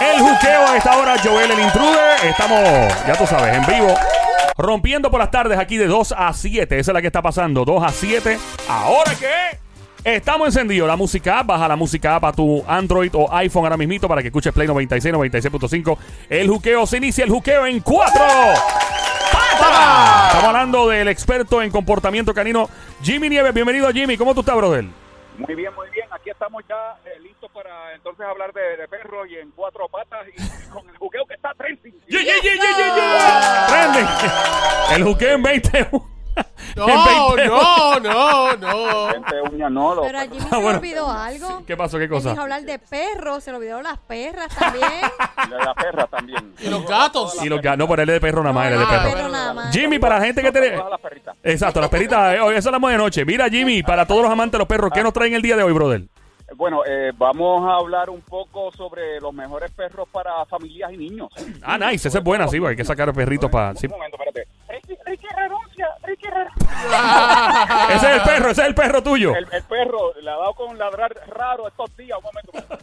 El juqueo a esta hora, Joel el intruder. Estamos, ya tú sabes, en vivo. Rompiendo por las tardes aquí de 2 a 7. Esa es la que está pasando. 2 a 7. ¿Ahora qué? Estamos encendidos. La música app. Baja la música app a tu Android o iPhone ahora mismito para que escuches Play 96, 96.5. El juqueo se inicia. El juqueo en 4. Estamos hablando del experto en comportamiento canino, Jimmy Nieves. Bienvenido, Jimmy. ¿Cómo tú estás, brother? Muy bien, muy bien. Aquí estamos ya eh, listos para entonces hablar de, de perros y en cuatro patas y, y con el juqueo que está trending. Yeah, yeah, yeah, yeah, yeah, yeah. Trending. El juqueo en 20. No, en 20. no, no, no. Gente uña no, Pero a Jimmy Ah, se le bueno. olvidó algo. ¿Qué pasó? ¿Qué Él cosa? dijo hablar de perros, se le olvidó las perras también. de la perra también. Y los gatos. Y los ga- no, pero él es de perro nada más, él es de Ah, perro. perro nada más. Jimmy, para la gente que te... Las perritas. Exacto, las peritas, eh, hoy eso hablamos de noche. Mira, Jimmy, para todos los amantes de los perros, ¿qué nos traen el día de hoy, brother? Bueno, eh, vamos a hablar un poco sobre los mejores perros para familias y niños. Ah, nice, esa es buena, sí, güey, hay que sacar perritos para... sí. Un momento, espérate. Ese es el perro, ese es el perro tuyo. El, el perro le ha dado con ladrar raro estos días. Un momento.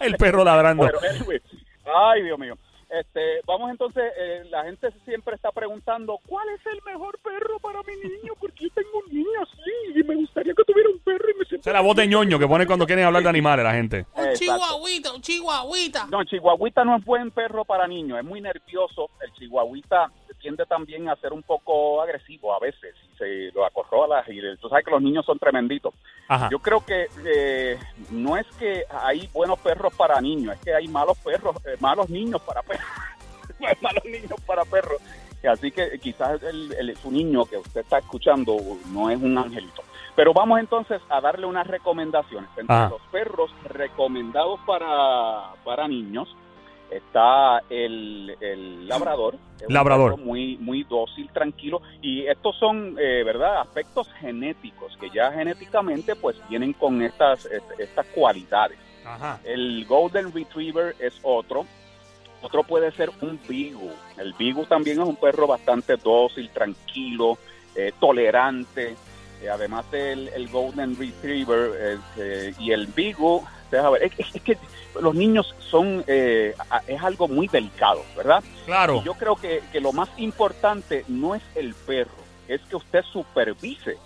El perro ladrando. Bueno, anyway. Ay, Dios mío. Este, vamos entonces, eh, la gente siempre está preguntando, ¿cuál es el mejor perro para mi niño? Porque yo tengo un niño así y me gustaría que tuviera un perro y me siento... Esa es la voz de ñoño que pone cuando quieren hablar de animales la gente. Un Exacto. chihuahuita, un chihuahuita. No, el chihuahuita no es buen perro para niños, es muy nervioso. El chihuahuita tiende también a ser un poco agresivo a veces y se lo acorralas y tú sabes que los niños son tremenditos. Ajá. Yo creo que eh, no es que hay buenos perros para niños, es que hay malos perros, eh, malos niños para perros. Malos niños para perros. Así que quizás el, el- su niño que usted está escuchando no es un angelito. Pero vamos entonces a darle unas recomendaciones. Entre los perros recomendados para, para niños está el, el labrador. Labrador. muy, muy dócil, tranquilo. Y estos son, eh, ¿verdad?, aspectos genéticos que ya genéticamente pues vienen con estas, est- estas cualidades. Ajá. El Golden Retriever es otro. Otro puede ser un Bigu. El Bigu también es un perro bastante dócil, tranquilo, eh, tolerante. Eh, además del el Golden Retriever eh, eh, y el Bigu, ver, es, que los niños son, eh, es algo muy delicado, ¿verdad? Claro. Y yo creo que, que lo más importante no es el perro, es que usted supervise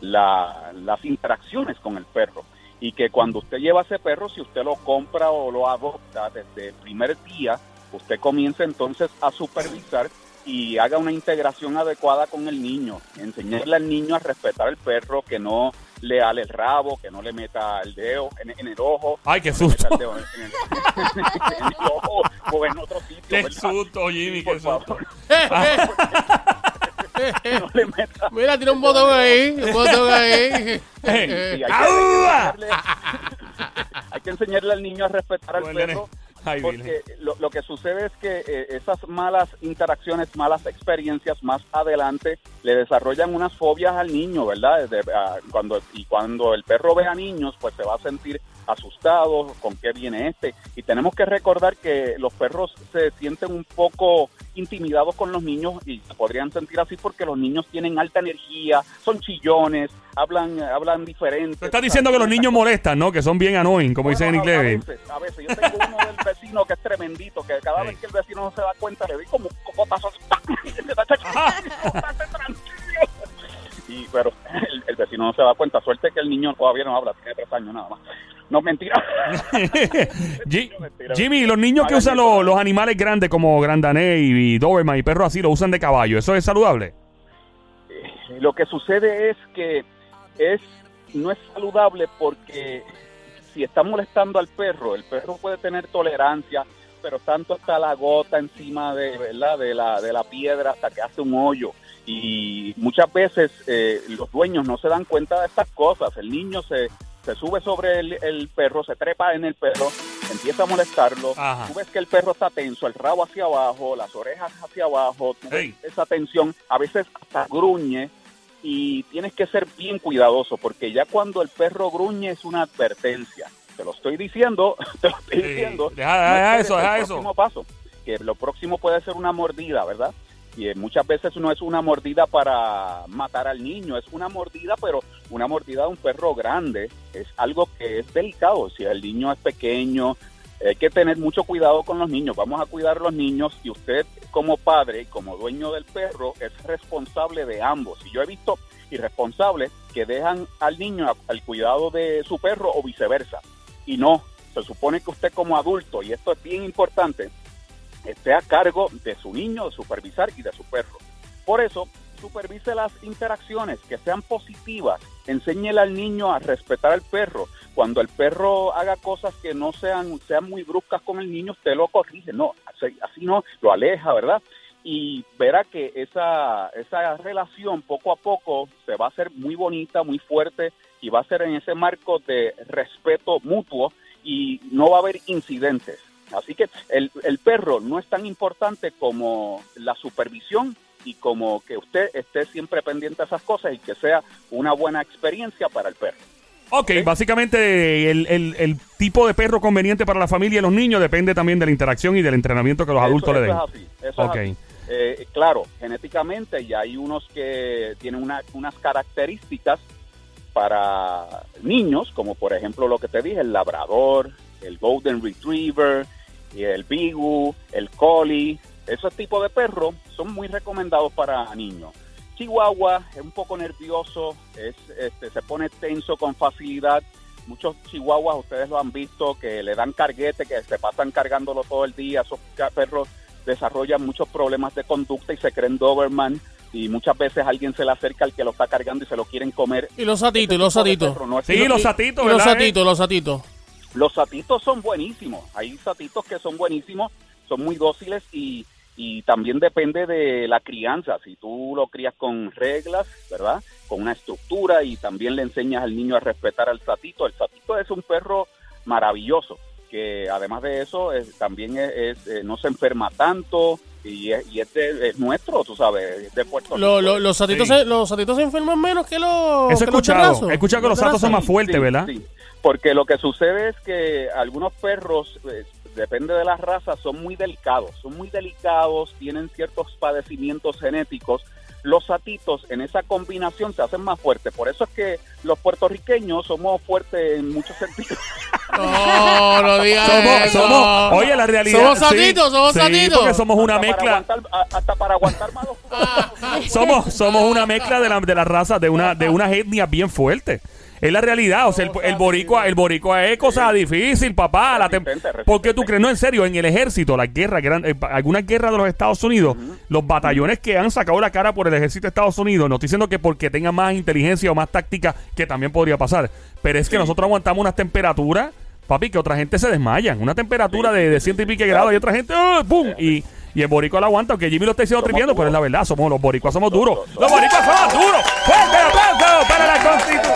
la- las interacciones con el perro. Y que cuando usted lleva ese perro, si usted lo compra o lo adopta desde el primer día, usted comience entonces a supervisar y haga una integración adecuada con el niño. Enseñarle al niño a respetar al perro, que no le ale el rabo, que no le meta el dedo en, en el ojo. Ay, qué no susto. el dedo en el- en el ojo o en otro sitio. Qué ¿verdad? susto, Jimmy, qué susto. favor, no le meta. Mira, tiene un botón ahí, un botón ahí. Sí, hay, que, ¡Aúa! hay que enseñarle, hay que enseñarle al niño a respetar al perro. Ay, Porque lo, lo que sucede es que eh, esas malas interacciones, malas experiencias más adelante le desarrollan unas fobias al niño, ¿verdad? Desde, cuando, y cuando el perro ve a niños, pues se va a sentir asustado con qué viene este. Y tenemos que recordar que los perros se sienten un poco intimidados con los niños y se podrían sentir así porque los niños tienen alta energía, son chillones, hablan, hablan diferente. Tú estás diciendo que los niños molestan, ¿no? Que son bien annoying, como dicen en Bueno, inglés. A veces, a veces. Yo tengo uno del vecino que es tremendito, que cada Sí. vez que el vecino no se da cuenta le doy como. ¡Estate tranquilo! Y, pero el, el vecino no se da cuenta. Suerte que el niño todavía no habla, tiene tres años nada más. No, mentira. Ji- mentira. Jimmy, los niños que usan los, los animales grandes como Grandané y, y Doberman y perros así, lo usan de caballo. ¿Eso es saludable? Eh, Lo que sucede es que es no es saludable porque si está molestando al perro, el perro puede tener tolerancia, pero tanto está la gota encima de, ¿verdad? de, la, de la piedra hasta que hace un hoyo. Y muchas veces eh, los dueños no se dan cuenta de estas cosas. El niño se, se sube sobre el, el perro, se trepa en el perro, empieza a molestarlo. Ajá. Tú ves que el perro está tenso, el rabo hacia abajo, las orejas hacia abajo. Tú ves esa tensión, a veces hasta gruñe y tienes que ser bien cuidadoso porque ya cuando el perro gruñe es una advertencia. Te lo estoy diciendo, te lo estoy diciendo. Deja- eso, el deja próximo eso. paso, que lo próximo puede ser una mordida, ¿verdad? Y muchas veces no es una mordida para matar al niño, es una mordida, pero una mordida de un perro grande es algo que es delicado. Si el niño es pequeño, hay que tener mucho cuidado con los niños. Vamos a cuidar a los niños y usted como padre y como dueño del perro es responsable de ambos. Y yo he visto irresponsables que dejan al niño al cuidado de su perro o viceversa. Y no, se supone que usted como adulto, y esto es bien importante, esté a cargo de su niño, de supervisar y de su perro. Por eso, supervise las interacciones que sean positivas. Enséñele al niño a respetar al perro. Cuando el perro haga cosas que no sean, sean muy bruscas con el niño, usted lo corrige. No, así, así no, lo aleja, ¿verdad? Y verá que esa, esa relación poco a poco se va a hacer muy bonita, muy fuerte y va a ser en ese marco de respeto mutuo y no va a haber incidentes. Así que el, el perro no es tan importante como la supervisión y como que usted esté siempre pendiente de esas cosas y que sea una buena experiencia para el perro. Ok, básicamente el, el- el tipo de perro conveniente para la familia y los niños depende también de la interacción y del entrenamiento que los Eso- adultos le den. es así, eso es Ok. así. Eh, claro, genéticamente y hay unos que tienen una- unas características para niños, como por ejemplo lo que te dije, el labrador, el golden retriever, y el bigu, el collie, esos tipos de perros son muy recomendados para niños. Chihuahua es un poco nervioso, es, este, se pone tenso con facilidad. Muchos chihuahuas, ustedes lo han visto, que le dan carguete, que se pasan cargándolo todo el día. Esos perros desarrollan muchos problemas de conducta y se creen Doberman. Y muchas veces alguien se le acerca al que lo está cargando y se lo quieren comer. Y los satitos, y los satitos. no es- Sí, los satitos, Y los eh? satitos, los satitos. Los satitos son buenísimos. Hay satitos que son buenísimos, son muy dóciles y, también depende de la crianza. Si tú lo crías con reglas, ¿verdad? Con una estructura y también le enseñas al niño a respetar al satito. El satito es un perro maravilloso que además de eso es- también es, es, eh, no se enferma tanto y es, y es, de- es nuestro, tú sabes, es de Puerto Lo- Rico. lo- los, satitos Sí. se, los satitos se enferman menos que los. Eso he que los escuchado. He escuchado que los satos son más fuertes, Sí, ¿verdad? sí. porque lo que sucede es que algunos perros, eh, depende de las razas, son muy delicados, son muy delicados, tienen ciertos padecimientos genéticos. Los satitos en esa combinación se hacen más fuertes. Por eso es que los puertorriqueños somos fuertes en muchos sentidos. No, no digas Somos, eso. somos, oye, la realidad. Somos sí, satitos, somos sí, satitos. porque somos una Hasta para mezcla. aguantar- hasta para aguantar más los- Somos, somos una mezcla de la, de la raza, de una, de unas etnias bien fuertes. Es la realidad, o sea, el, el boricua, el boricua es cosa difícil, papá. La Resistente, resistente. ¿Por qué tú crees? No, en serio, en el ejército, las guerras, gran- eh, algunas guerras de los Estados Unidos, los batallones que han sacado la cara por el ejército de Estados Unidos, no estoy diciendo que porque tengan más inteligencia o más táctica, que también podría pasar, pero es que nosotros aguantamos unas temperaturas, papi, que otra gente se desmayan. Una temperatura de, de ciento y pico grados y otra gente, ¡ah! ¡pum! Y, y el boricua lo aguanta, aunque Jimmy lo está diciendo Somos triviendo, pero es la verdad, somos los boricuas, somos duros. Los boricuas somos duros. ¡Fuerte el aplauso para la Constitución!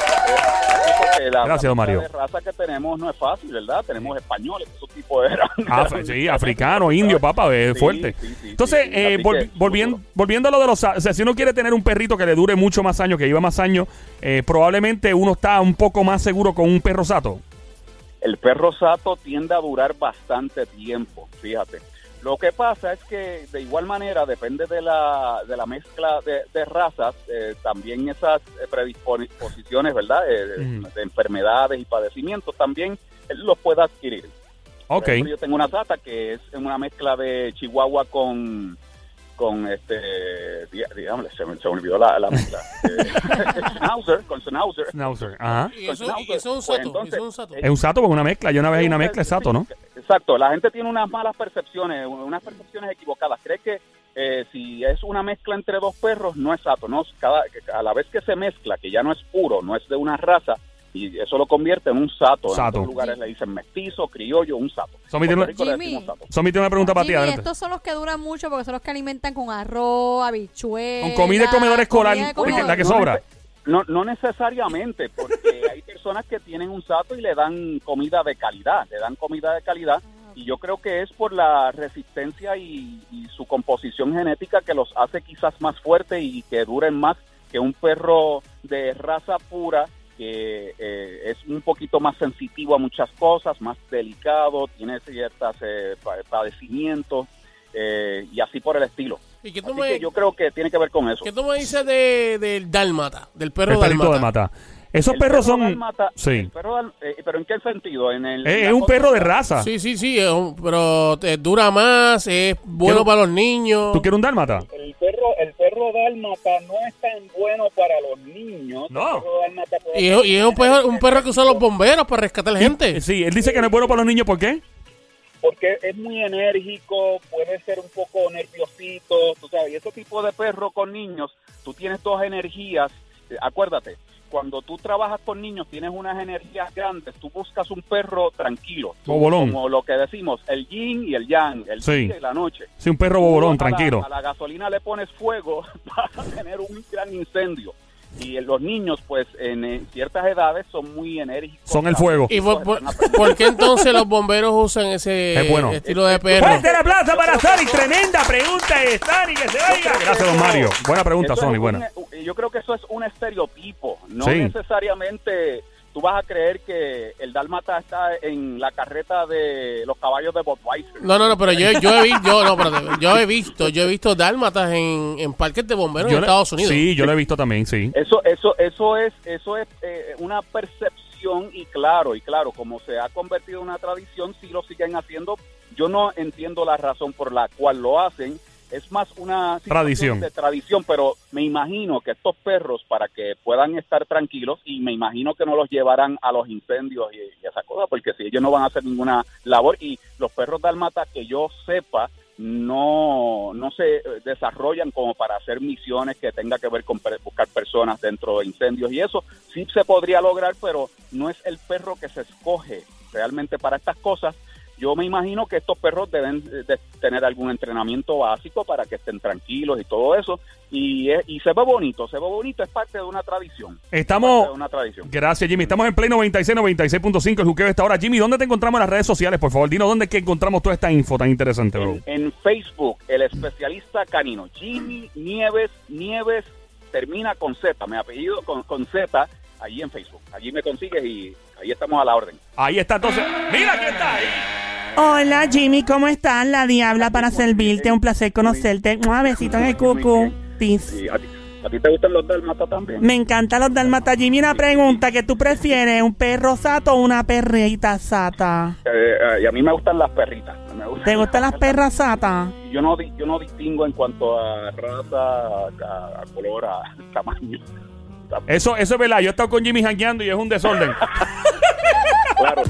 Porque la Gracias, Mario. de raza que tenemos no es fácil, ¿verdad? Tenemos españoles, esos tipos de... Af- sí, africano, indio, papá, es Sí, fuerte. sí, sí, Entonces, eh, volvi- volviendo, volviendo a lo de los... O sea, si uno quiere tener un perrito que le dure mucho más años, que lleva más años, eh, probablemente uno está un poco más seguro con un perro sato. El perro sato tiende a durar bastante tiempo, fíjate. Lo que pasa es que de igual manera depende de la, de la mezcla de, de razas, eh, también esas eh, predisposiciones, ¿verdad? Eh, de- enfermedades y padecimientos también él los puede adquirir. Por Ok. ejemplo, yo tengo una sata que es una mezcla de Chihuahua con con este di- digamos, se me, se me olvidó la, la mezcla Eh, Schnauzer con Schnauzer Schnauzer, Ajá. Y eso, y eso es un Pues sato. entonces, eso es un sato. Es un sato con una mezcla. Yo una vez hay una mezcla, es sato, ¿no? Exacto, la gente tiene unas malas percepciones, unas percepciones equivocadas. Cree que eh, si es una mezcla entre dos perros, no es sato. No, cada, a la vez que se mezcla, que ya no es puro, no es de una raza, y eso lo convierte en un sato. Sato. En otros lugares le dicen mestizo, criollo, un sato. Somi En tiene- Puerto Rico le Jimmy. decimos sato. Somi tiene una pregunta para ti, estos son los que duran mucho porque son los que alimentan con arroz, habichuelas. Con comida de comedor escolar, de comedor. la que no sobra. No, no necesariamente, porque hay personas que tienen un sato y le dan comida de calidad, le dan comida de calidad, y yo creo que es por la resistencia y, y su composición genética que los hace quizás más fuertes y que duren más que un perro de raza pura que eh, es un poquito más sensitivo a muchas cosas, más delicado, tiene ciertos padecimientos eh, y así por el estilo. ¿Y qué tú, Así me, que yo creo que tiene que ver con eso. qué tú me dices de, del dálmata? Del perro el perrito dálmata. de mata. Esos El perros perro son. dálmata- Sí. el perro dál- eh, pero ¿en qué sentido? En el, Es, en es la un perro de raza. Sí, sí, sí, un- pero te dura más, es bueno para los niños. ¿Tú quieres un dálmata? El perro, dálmata no es tan bueno para los niños. No. Es, y es un, perro, un perro que usan los bomberos para rescatar gente. Sí, él dice que no es bueno para los niños, ¿por qué? porque es muy enérgico, puede ser un poco nerviosito, tú sabes, y ese tipo de perro con niños, tú tienes dos energías, eh, acuérdate, cuando tú trabajas con niños tienes unas energías grandes, tú buscas un perro tranquilo, tú- Bobolón. como lo que decimos, el yin y el yang, el Sí. día y la noche. Sí, un perro bobolón, a la- tranquilo. a la gasolina le pones fuego para tener un gran incendio. Y los niños, pues, en eh, ciertas edades son muy enérgicos. Son el fuego. ¿Y por, por- qué entonces los bomberos usan ese Es bueno. estilo de perro? Fuerte el aplauso para Sony. Tremenda pregunta de Sony, que se oiga. Gracias, don Mario. Buena pregunta, Sony, un- buena. yo creo que eso es un estereotipo. No Sí. necesariamente tú vas a creer que el dálmata está en la carreta de los caballos de Budweiser. No, no, no, pero yo, yo he visto, yo, no, espérate, yo he visto, yo he visto dálmatas en, en parques de bomberos Yo en le- Estados Unidos. Sí, yo lo he visto también, sí. Eso, eso, eso es, eso es eh, una percepción y claro, y claro, como se ha convertido en una tradición, si lo siguen haciendo. Yo no entiendo la razón por la cual lo hacen. Es más una Tradición. de tradición, pero me imagino que estos perros, para que puedan estar tranquilos, y me imagino que no los llevarán a los incendios y, y esa cosa, porque si ellos no van a hacer ninguna labor, y los perros dalmata, que yo sepa, no, no se eh, desarrollan como para hacer misiones que tenga que ver con buscar personas dentro de incendios y eso sí se podría lograr, pero no es el perro que se escoge realmente para estas cosas. Yo me imagino que estos perros deben eh, de tener algún entrenamiento básico para que estén tranquilos y todo eso. Y, es- y se ve bonito, se ve bonito, es parte de una tradición. Estamos. de una tradición. Gracias, Jimmy. Estamos en Play 96, 96.5, el juqueo de esta hora. Jimmy, ¿dónde te encontramos en las redes sociales? Por favor, dinos dónde es que encontramos toda esta info tan interesante, bro. En, en Facebook, el especialista canino, Jimmy Nieves, Nieves termina con Z, mi apellido con, con Z, allí en Facebook. Allí me consigues y ahí estamos a la orden. Ahí está, entonces. Mira, aquí está. Ahí. Hola Jimmy, ¿cómo estás? La Diabla para servirte, un placer conocerte. Un besito en el cucu. Peace. Y a, ti, ¿A ti te gustan los dálmatas también? Me encantan los dalmatas. Jimmy, una pregunta, ¿qué tú prefieres? ¿Un perro sato o una perrita sata? Eh, eh, y a mí me gustan las perritas. Me gustan ¿Te gustan las perras satas? Yo no, di- yo no distingo en cuanto a raza, a, a color, a tamaño. Eso, eso es verdad. Yo he estado con Jimmy jangueando y es un desorden. Claro.